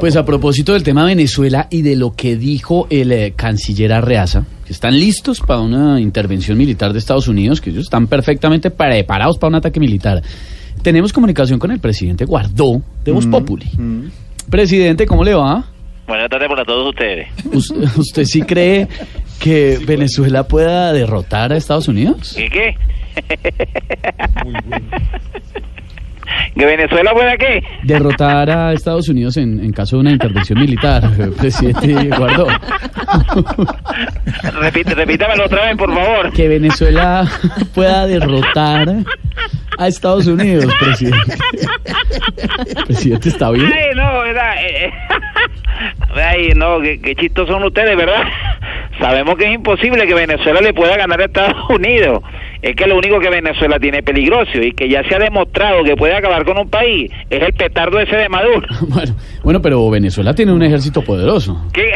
Pues a propósito del tema Venezuela y de lo que dijo el eh, canciller Arreaza, que están listos para una intervención militar de Estados Unidos, que ellos están perfectamente preparados para un ataque militar. Tenemos comunicación con el presidente Guardó de Voz Populi. Presidente, ¿cómo le va? Buenas tardes para todos ustedes. ¿Us- ¿Usted sí cree que Venezuela pueda derrotar a Estados Unidos? ¿Y qué? ¿Que Venezuela pueda qué? Derrotar a Estados Unidos en, en caso de una intervención militar, presidente Guardó. Repite, repítamelo otra vez, por favor. que Venezuela pueda derrotar a Estados Unidos, presidente. Presidente, ¿está bien? Ay, no, ¿verdad? Eh, eh, Ay, no, qué, qué chistos son ustedes, ¿verdad? Sabemos que es imposible que Venezuela le pueda ganar a Estados Unidos. Es que lo único que Venezuela tiene peligroso y que ya se ha demostrado que puede acabar con un país es el petardo ese de Maduro. Bueno, bueno, pero Venezuela tiene un ejército poderoso. ¿Qué,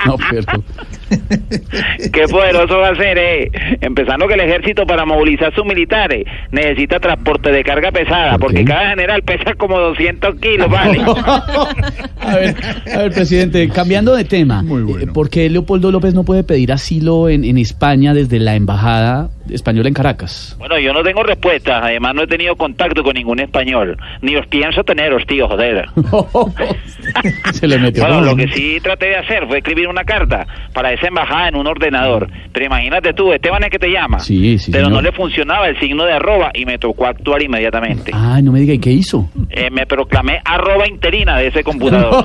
No, pero, qué poderoso va a ser, eh? Empezando que el ejército para movilizar sus militares necesita transporte de carga pesada, ¿Por porque cada general pesa como 200 kilos, ¿vale? a ver, a ver, presidente, cambiando de tema, eh, ¿por qué Leopoldo López no puede pedir asilo en, en España desde la embajada española en Caracas? Bueno, yo no tengo respuesta, además no he tenido contacto con ningún español, ni os pienso teneros, tío, joder. Se le metió. Bueno, lo que sí traté de hacer fue escribir una carta para esa embajada en un ordenador. Pero imagínate tú, Esteban es que te llama. Sí, sí, Pero señor. no le funcionaba el signo de arroba y me tocó actuar inmediatamente. Ay, no me diga, ¿y qué hizo? Eh, me proclamé arroba interina de ese computador.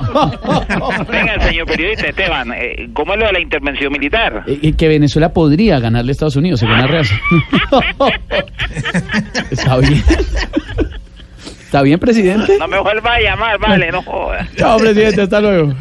Venga, señor periodista Esteban, eh, ¿cómo es lo de la intervención militar? Eh, eh, que Venezuela podría ganarle a Estados Unidos, según Arreaza. Está bien. ¿Está bien, presidente? No me vuelva a llamar, vale, no jodas. Chao, presidente, hasta luego.